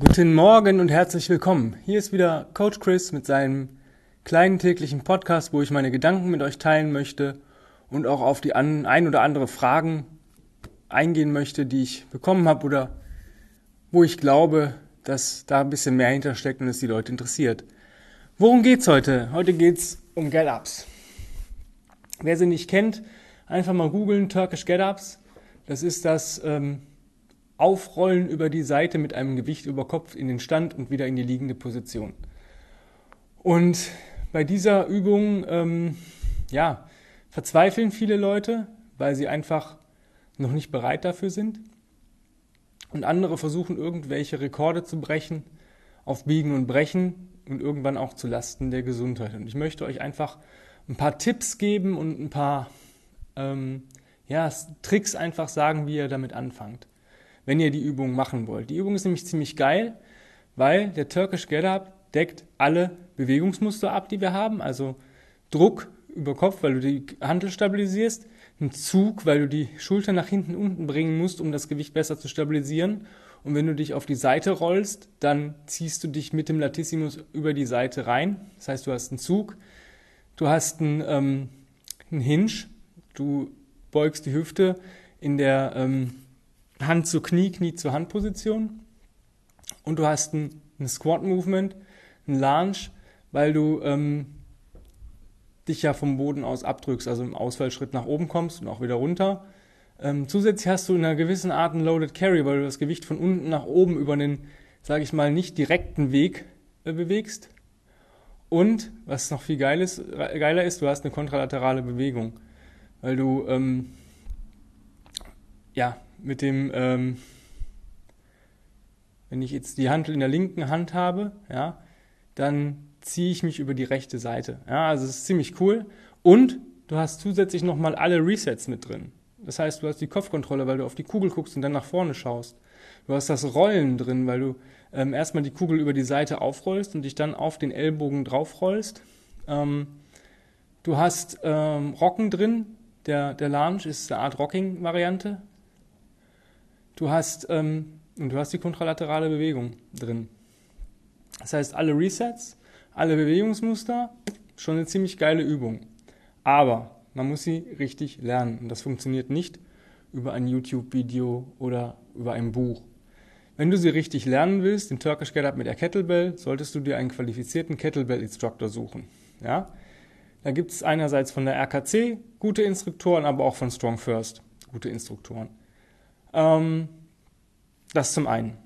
Guten Morgen und herzlich willkommen. Hier ist wieder Coach Chris mit seinem kleinen täglichen Podcast, wo ich meine Gedanken mit euch teilen möchte und auch auf die ein oder andere Fragen eingehen möchte, die ich bekommen habe oder wo ich glaube, dass da ein bisschen mehr hintersteckt und es die Leute interessiert. Worum geht's heute? Heute geht's um Get-Ups. Wer sie nicht kennt, einfach mal googeln, Turkish Get-Ups. Das ist das ähm, Aufrollen über die Seite mit einem Gewicht über Kopf in den Stand und wieder in die liegende Position. Und bei dieser Übung, ähm, ja, verzweifeln viele Leute, weil sie einfach noch nicht bereit dafür sind. Und andere versuchen irgendwelche Rekorde zu brechen, auf Biegen und Brechen und irgendwann auch zu Lasten der Gesundheit. Und ich möchte euch einfach ein paar Tipps geben und ein paar ähm, ja, Tricks einfach sagen, wie ihr damit anfangt wenn ihr die Übung machen wollt. Die Übung ist nämlich ziemlich geil, weil der Turkish Get Up deckt alle Bewegungsmuster ab, die wir haben. Also Druck über Kopf, weil du die Handel stabilisierst, ein Zug, weil du die Schulter nach hinten unten bringen musst, um das Gewicht besser zu stabilisieren. Und wenn du dich auf die Seite rollst, dann ziehst du dich mit dem Latissimus über die Seite rein. Das heißt, du hast einen Zug, du hast einen, ähm, einen Hinge, du beugst die Hüfte in der ähm, Hand zu Knie, Knie zu Handposition. Und du hast ein, ein Squat-Movement, ein Lunge, weil du ähm, dich ja vom Boden aus abdrückst, also im Ausfallschritt nach oben kommst und auch wieder runter. Ähm, zusätzlich hast du in einer gewissen Art einen Loaded Carry, weil du das Gewicht von unten nach oben über einen, sage ich mal, nicht direkten Weg äh, bewegst. Und was noch viel geil ist, geiler ist, du hast eine kontralaterale Bewegung, weil du ähm, ja mit dem, ähm, wenn ich jetzt die Handel in der linken Hand habe, ja, dann ziehe ich mich über die rechte Seite. Ja, also es ist ziemlich cool. Und du hast zusätzlich nochmal alle Resets mit drin. Das heißt, du hast die Kopfkontrolle, weil du auf die Kugel guckst und dann nach vorne schaust. Du hast das Rollen drin, weil du ähm, erstmal die Kugel über die Seite aufrollst und dich dann auf den Ellbogen draufrollst. Ähm, du hast ähm, Rocken drin. Der, der Lunge ist eine Art Rocking-Variante. Du hast, ähm, und du hast die kontralaterale Bewegung drin. Das heißt, alle Resets, alle Bewegungsmuster, schon eine ziemlich geile Übung. Aber man muss sie richtig lernen. Und das funktioniert nicht über ein YouTube-Video oder über ein Buch. Wenn du sie richtig lernen willst, den Turkish Get Up mit der Kettlebell, solltest du dir einen qualifizierten Kettlebell-Instructor suchen. Ja? Da gibt es einerseits von der RKC gute Instruktoren, aber auch von Strong First gute Instruktoren. Ähm, das zum einen.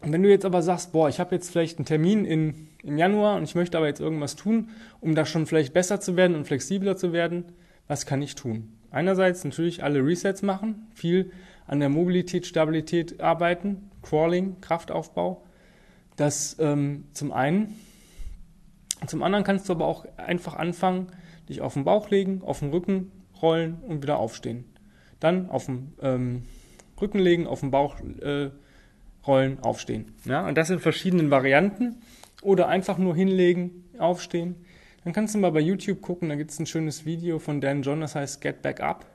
Und wenn du jetzt aber sagst, boah, ich habe jetzt vielleicht einen Termin in, im Januar und ich möchte aber jetzt irgendwas tun, um da schon vielleicht besser zu werden und flexibler zu werden, was kann ich tun? Einerseits natürlich alle Resets machen, viel an der Mobilität, Stabilität arbeiten, Crawling, Kraftaufbau. Das ähm, zum einen. Zum anderen kannst du aber auch einfach anfangen, dich auf den Bauch legen, auf den Rücken rollen und wieder aufstehen. Dann auf dem ähm, Rücken legen, auf den Bauch äh, rollen, aufstehen. Ja, und das in verschiedenen Varianten. Oder einfach nur hinlegen, aufstehen. Dann kannst du mal bei YouTube gucken, da gibt es ein schönes Video von Dan John, das heißt Get Back Up.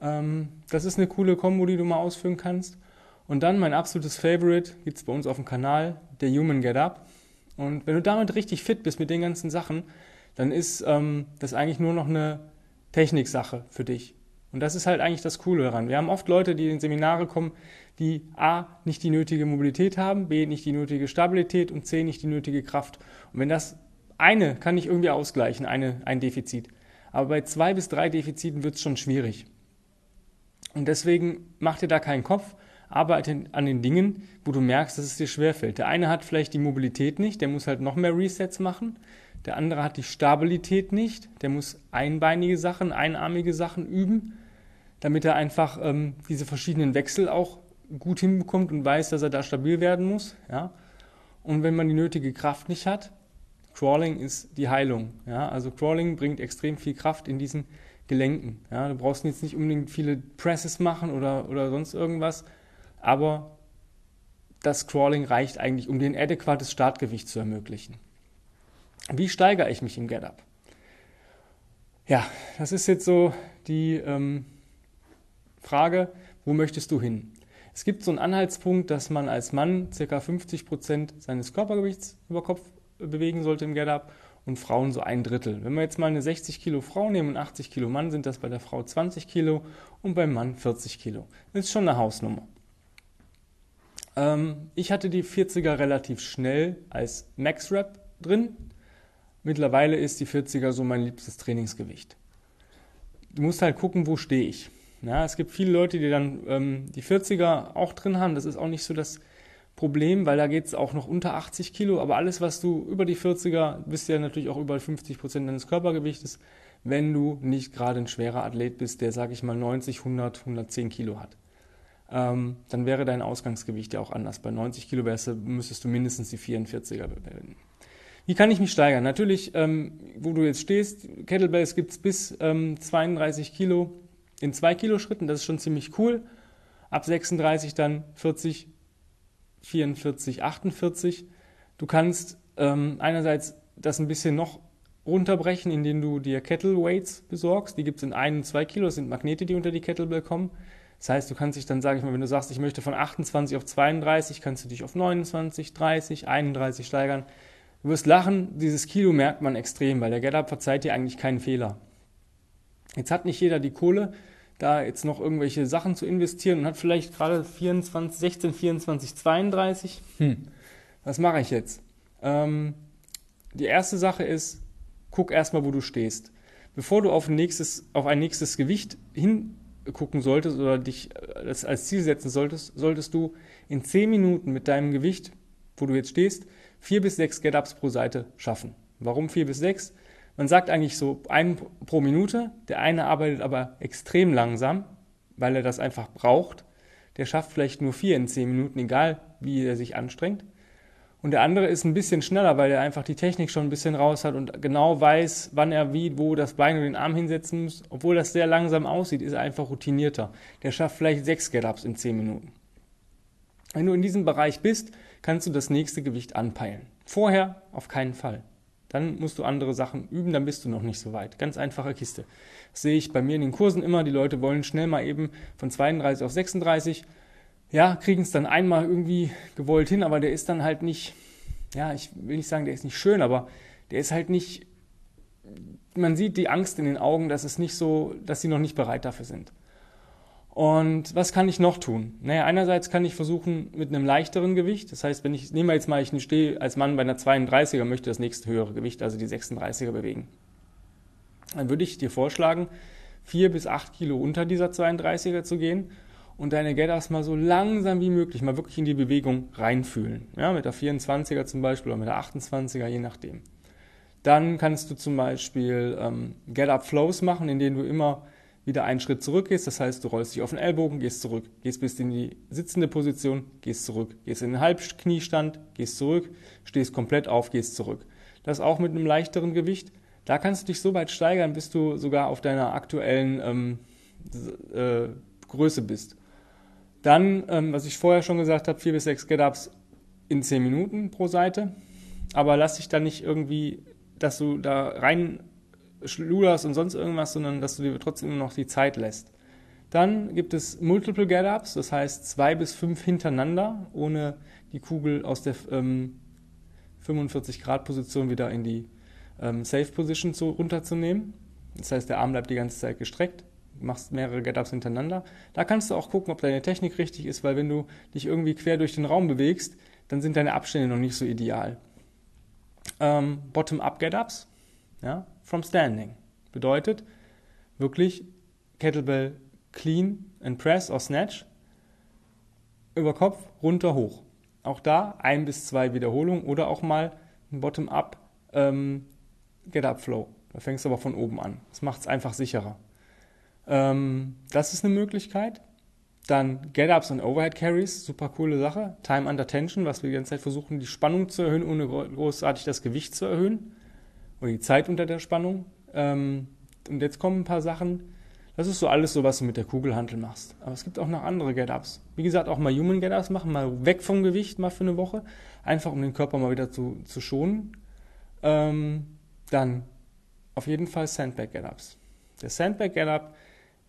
Ähm, das ist eine coole Kombo, die du mal ausführen kannst. Und dann mein absolutes Favorite gibt es bei uns auf dem Kanal, der Human Get Up. Und wenn du damit richtig fit bist mit den ganzen Sachen, dann ist ähm, das eigentlich nur noch eine Techniksache für dich. Und das ist halt eigentlich das Coole daran. Wir haben oft Leute, die in Seminare kommen, die A, nicht die nötige Mobilität haben, B, nicht die nötige Stabilität und C, nicht die nötige Kraft. Und wenn das eine kann ich irgendwie ausgleichen, eine, ein Defizit. Aber bei zwei bis drei Defiziten wird es schon schwierig. Und deswegen mach dir da keinen Kopf, arbeite an den Dingen, wo du merkst, dass es dir schwerfällt. Der eine hat vielleicht die Mobilität nicht, der muss halt noch mehr Resets machen. Der andere hat die Stabilität nicht, der muss einbeinige Sachen, einarmige Sachen üben damit er einfach ähm, diese verschiedenen Wechsel auch gut hinbekommt und weiß, dass er da stabil werden muss. Ja? Und wenn man die nötige Kraft nicht hat, Crawling ist die Heilung. Ja? Also Crawling bringt extrem viel Kraft in diesen Gelenken. Ja? Du brauchst jetzt nicht unbedingt viele Presses machen oder, oder sonst irgendwas, aber das Crawling reicht eigentlich, um dir ein adäquates Startgewicht zu ermöglichen. Wie steigere ich mich im Get-Up? Ja, das ist jetzt so die ähm, Frage, wo möchtest du hin? Es gibt so einen Anhaltspunkt, dass man als Mann ca. 50% seines Körpergewichts über Kopf bewegen sollte im Get-Up und Frauen so ein Drittel. Wenn wir jetzt mal eine 60 Kilo Frau nehmen und 80 Kilo Mann, sind das bei der Frau 20 Kilo und beim Mann 40 Kilo. Das ist schon eine Hausnummer. Ähm, ich hatte die 40er relativ schnell als Max-Rap drin. Mittlerweile ist die 40er so mein liebstes Trainingsgewicht. Du musst halt gucken, wo stehe ich. Ja, es gibt viele Leute, die dann ähm, die 40er auch drin haben. Das ist auch nicht so das Problem, weil da geht es auch noch unter 80 Kilo. Aber alles, was du über die 40er, bist ja natürlich auch über 50 Prozent deines Körpergewichtes, wenn du nicht gerade ein schwerer Athlet bist, der, sag ich mal, 90, 100, 110 Kilo hat. Ähm, dann wäre dein Ausgangsgewicht ja auch anders. Bei 90 Kilo wärst, müsstest du mindestens die 44er bilden. Wie kann ich mich steigern? Natürlich, ähm, wo du jetzt stehst, Kettlebells gibt es bis ähm, 32 Kilo in 2 Kilo Schritten, das ist schon ziemlich cool. Ab 36 dann 40, 44, 48. Du kannst ähm, einerseits das ein bisschen noch runterbrechen, indem du dir Kettle Weights besorgst. Die gibt es in 1 und 2 Kilo, das sind Magnete, die unter die Kettlebell kommen. Das heißt, du kannst dich dann, sage ich mal, wenn du sagst, ich möchte von 28 auf 32, kannst du dich auf 29, 30, 31 steigern. Du wirst lachen, dieses Kilo merkt man extrem, weil der GetUp verzeiht dir eigentlich keinen Fehler. Jetzt hat nicht jeder die Kohle, da jetzt noch irgendwelche Sachen zu investieren und hat vielleicht gerade 24, 16, 24, 32. Hm, was mache ich jetzt? Ähm, die erste Sache ist, guck erstmal, wo du stehst. Bevor du auf ein nächstes, auf ein nächstes Gewicht hingucken solltest oder dich äh, als Ziel setzen solltest, solltest du in 10 Minuten mit deinem Gewicht, wo du jetzt stehst, 4 bis 6 Get-Ups pro Seite schaffen. Warum 4 bis 6? Man sagt eigentlich so ein pro Minute. Der eine arbeitet aber extrem langsam, weil er das einfach braucht. Der schafft vielleicht nur vier in zehn Minuten, egal wie er sich anstrengt. Und der andere ist ein bisschen schneller, weil er einfach die Technik schon ein bisschen raus hat und genau weiß, wann er wie, wo das Bein und den Arm hinsetzen muss. Obwohl das sehr langsam aussieht, ist er einfach routinierter. Der schafft vielleicht sechs Get-Ups in zehn Minuten. Wenn du in diesem Bereich bist, kannst du das nächste Gewicht anpeilen. Vorher auf keinen Fall. Dann musst du andere Sachen üben, dann bist du noch nicht so weit. Ganz einfache Kiste. Das sehe ich bei mir in den Kursen immer. Die Leute wollen schnell mal eben von 32 auf 36. Ja, kriegen es dann einmal irgendwie gewollt hin, aber der ist dann halt nicht, ja, ich will nicht sagen, der ist nicht schön, aber der ist halt nicht, man sieht die Angst in den Augen, dass es nicht so, dass sie noch nicht bereit dafür sind. Und was kann ich noch tun? Naja, einerseits kann ich versuchen mit einem leichteren Gewicht. Das heißt, wenn ich, nehmen wir jetzt mal, ich stehe als Mann bei einer 32er, möchte das nächste höhere Gewicht, also die 36er bewegen. Dann würde ich dir vorschlagen, vier bis acht Kilo unter dieser 32er zu gehen und deine Get-Ups mal so langsam wie möglich mal wirklich in die Bewegung reinfühlen. Ja, mit der 24er zum Beispiel oder mit der 28er, je nachdem. Dann kannst du zum Beispiel ähm, Get-Up-Flows machen, in denen du immer wieder einen Schritt zurück gehst. Das heißt, du rollst dich auf den Ellbogen, gehst zurück, gehst bis in die sitzende Position, gehst zurück, gehst in den Halbkniestand, gehst zurück, stehst komplett auf, gehst zurück. Das auch mit einem leichteren Gewicht. Da kannst du dich so weit steigern, bis du sogar auf deiner aktuellen ähm, äh, Größe bist. Dann, ähm, was ich vorher schon gesagt habe, vier bis sechs Get-Ups in zehn Minuten pro Seite. Aber lass dich da nicht irgendwie, dass du da rein schluderst und sonst irgendwas, sondern dass du dir trotzdem noch die Zeit lässt. Dann gibt es Multiple Get-Ups, das heißt zwei bis fünf hintereinander, ohne die Kugel aus der ähm, 45-Grad-Position wieder in die ähm, Safe-Position zu, runterzunehmen. Das heißt, der Arm bleibt die ganze Zeit gestreckt, machst mehrere Get-Ups hintereinander. Da kannst du auch gucken, ob deine Technik richtig ist, weil wenn du dich irgendwie quer durch den Raum bewegst, dann sind deine Abstände noch nicht so ideal. Ähm, Bottom-Up Get-Ups, ja, from standing. Bedeutet wirklich Kettlebell clean and press or snatch über Kopf, runter, hoch. Auch da ein bis zwei Wiederholungen oder auch mal ein Bottom-up ähm, Get-Up-Flow. Da fängst du aber von oben an. Das macht es einfach sicherer. Ähm, das ist eine Möglichkeit. Dann Get-Ups und Overhead Carries, super coole Sache. Time under Tension, was wir die ganze Zeit versuchen, die Spannung zu erhöhen, ohne großartig das Gewicht zu erhöhen oder die Zeit unter der Spannung. Ähm, und jetzt kommen ein paar Sachen. Das ist so alles so, was du mit der Kugelhantel machst. Aber es gibt auch noch andere Get-Ups. Wie gesagt, auch mal Human Get-Ups machen, mal weg vom Gewicht, mal für eine Woche. Einfach um den Körper mal wieder zu, zu schonen. Ähm, dann auf jeden Fall Sandbag Get-Ups. Der Sandbag Get-Up,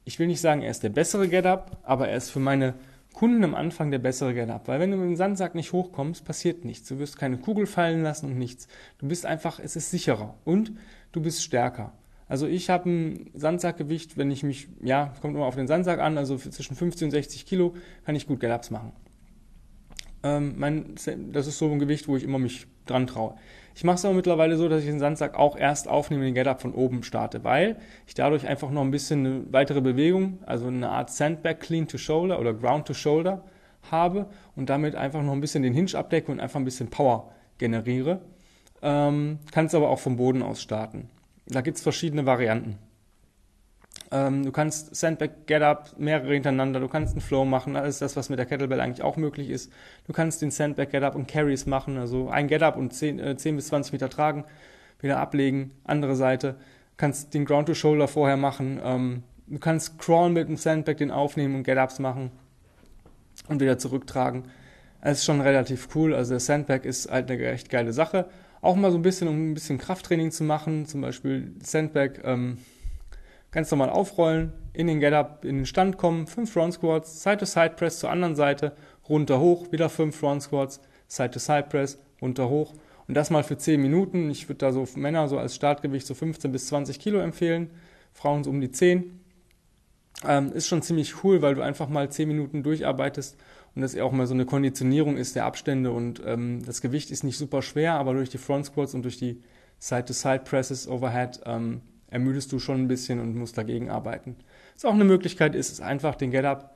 ich will nicht sagen, er ist der bessere Get-Up, aber er ist für meine Kunden am Anfang der bessere Get-Up, weil wenn du mit dem Sandsack nicht hochkommst, passiert nichts. Du wirst keine Kugel fallen lassen und nichts. Du bist einfach, es ist sicherer und du bist stärker. Also ich habe ein Sandsackgewicht, wenn ich mich, ja, kommt immer auf den Sandsack an, also zwischen 50 und 60 Kilo kann ich gut Get-Ups machen. Ähm, mein, das ist so ein Gewicht, wo ich immer mich dran traue. Ich mache es aber mittlerweile so, dass ich den Sandsack auch erst aufnehme, den Get-Up von oben starte, weil ich dadurch einfach noch ein bisschen eine weitere Bewegung, also eine Art Sandbag Clean to Shoulder oder Ground to Shoulder habe und damit einfach noch ein bisschen den Hinge abdecke und einfach ein bisschen Power generiere. Ähm, Kannst aber auch vom Boden aus starten. Da gibt es verschiedene Varianten. Ähm, du kannst Sandbag Get Up mehrere hintereinander, du kannst einen Flow machen, ist das, was mit der Kettlebell eigentlich auch möglich ist. Du kannst den Sandbag Get Up und Carries machen, also ein Get Up und 10, äh, 10 bis 20 Meter tragen, wieder ablegen, andere Seite. Du kannst den Ground to Shoulder vorher machen. Ähm, du kannst Crawl mit dem Sandbag den aufnehmen und Get Ups machen und wieder zurücktragen. Es ist schon relativ cool. Also der Sandbag ist halt eine echt geile Sache. Auch mal so ein bisschen, um ein bisschen Krafttraining zu machen, zum Beispiel Sandbag. Ähm, Ganz normal aufrollen, in den Get-Up, in den Stand kommen, 5 Front Squats, Side-to-Side-Press zur anderen Seite, runter hoch, wieder 5 Front Squats, Side-to-Side-Press, runter hoch. Und das mal für 10 Minuten. Ich würde da so Männer so als Startgewicht so 15 bis 20 Kilo empfehlen, Frauen so um die 10. Ähm, ist schon ziemlich cool, weil du einfach mal 10 Minuten durcharbeitest und das auch mal so eine Konditionierung ist der Abstände und ähm, das Gewicht ist nicht super schwer, aber durch die Front Squats und durch die Side-to-Side-Presses overhead ähm, ermüdest du schon ein bisschen und musst dagegen arbeiten. Was auch eine Möglichkeit ist, ist einfach den Get-Up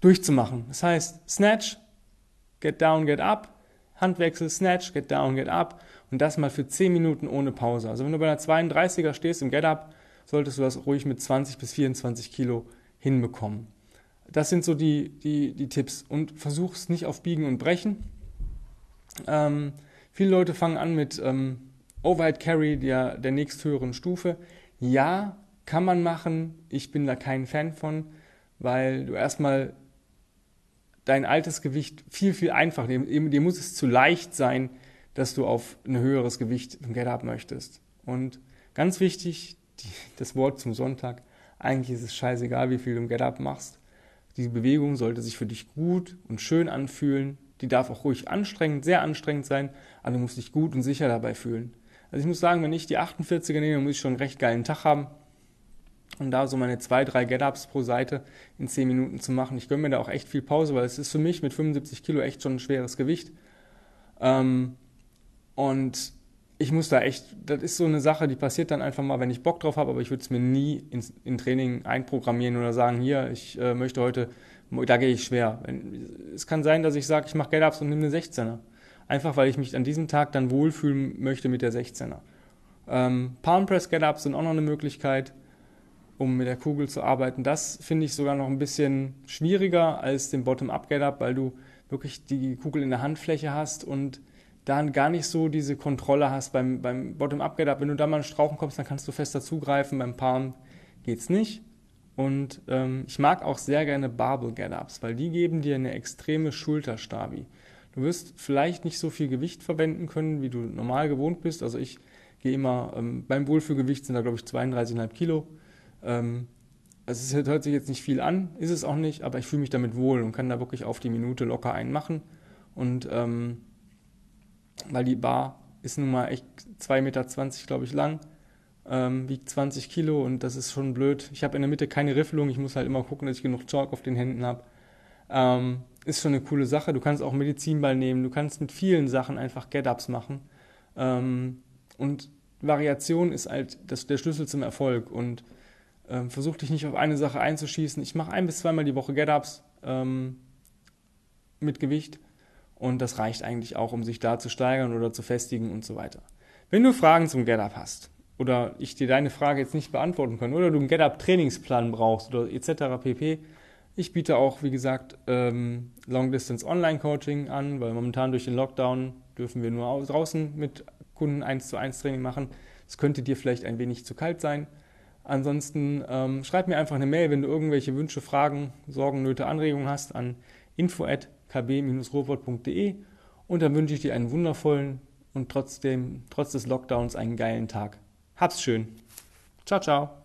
durchzumachen. Das heißt, Snatch, Get Down, Get Up, Handwechsel, Snatch, Get Down, Get Up und das mal für 10 Minuten ohne Pause. Also wenn du bei einer 32er stehst im Get-Up, solltest du das ruhig mit 20 bis 24 Kilo hinbekommen. Das sind so die, die, die Tipps. Und versuch es nicht auf Biegen und Brechen. Ähm, viele Leute fangen an mit ähm, Overhead Carry der, der nächsthöheren Stufe. Ja, kann man machen. Ich bin da kein Fan von, weil du erstmal dein altes Gewicht viel, viel einfacher, dir, dir muss es zu leicht sein, dass du auf ein höheres Gewicht im Get-Up möchtest. Und ganz wichtig, die, das Wort zum Sonntag, eigentlich ist es scheißegal, wie viel du im Get-Up machst. Die Bewegung sollte sich für dich gut und schön anfühlen. Die darf auch ruhig anstrengend, sehr anstrengend sein, aber du musst dich gut und sicher dabei fühlen. Also ich muss sagen, wenn ich die 48er nehme, muss ich schon einen recht geilen Tag haben. Und da so meine zwei, drei Get-Ups pro Seite in 10 Minuten zu machen. Ich gönne mir da auch echt viel Pause, weil es ist für mich mit 75 Kilo echt schon ein schweres Gewicht. Ähm, und ich muss da echt, das ist so eine Sache, die passiert dann einfach mal, wenn ich Bock drauf habe, aber ich würde es mir nie ins, in Training einprogrammieren oder sagen, hier, ich äh, möchte heute, da gehe ich schwer. Es kann sein, dass ich sage, ich mache Get-Ups und nehme eine 16er einfach weil ich mich an diesem Tag dann wohlfühlen möchte mit der 16er. Ähm, Palm Press Get-Ups sind auch noch eine Möglichkeit, um mit der Kugel zu arbeiten. Das finde ich sogar noch ein bisschen schwieriger als den Bottom-Up Get-Up, weil du wirklich die Kugel in der Handfläche hast und dann gar nicht so diese Kontrolle hast beim, beim Bottom-Up Get-Up. Wenn du da mal in Strauchen kommst, dann kannst du fester zugreifen. Beim Palm geht's nicht. Und ähm, ich mag auch sehr gerne Barbell Get-Ups, weil die geben dir eine extreme Schulterstabi. Du wirst vielleicht nicht so viel Gewicht verwenden können, wie du normal gewohnt bist. Also ich gehe immer, ähm, beim Wohlfühlgewicht sind da glaube ich 32,5 Kilo. Ähm, also es hört sich jetzt nicht viel an, ist es auch nicht, aber ich fühle mich damit wohl und kann da wirklich auf die Minute locker einen machen. Und ähm, weil die Bar ist nun mal echt 2,20 Meter, glaube ich, lang, ähm, wiegt 20 Kilo und das ist schon blöd. Ich habe in der Mitte keine Riffelung, ich muss halt immer gucken, dass ich genug Chalk auf den Händen habe. Ähm, ist schon eine coole Sache. Du kannst auch Medizinball nehmen, du kannst mit vielen Sachen einfach Get-Ups machen. Ähm, und Variation ist halt das, der Schlüssel zum Erfolg. Und ähm, versuch dich nicht auf eine Sache einzuschießen. Ich mache ein bis zweimal die Woche Get-Ups ähm, mit Gewicht. Und das reicht eigentlich auch, um sich da zu steigern oder zu festigen und so weiter. Wenn du Fragen zum Get-Up hast oder ich dir deine Frage jetzt nicht beantworten kann oder du einen Get-Up-Trainingsplan brauchst oder etc. pp., ich biete auch, wie gesagt, ähm, Long-Distance Online-Coaching an, weil momentan durch den Lockdown dürfen wir nur draußen mit Kunden 1 zu 1 Training machen. Es könnte dir vielleicht ein wenig zu kalt sein. Ansonsten ähm, schreib mir einfach eine Mail, wenn du irgendwelche Wünsche, Fragen, Sorgen, Nöte, Anregungen hast an info@kb-robot.de und dann wünsche ich dir einen wundervollen und trotzdem trotz des Lockdowns einen geilen Tag. Hab's schön. Ciao ciao.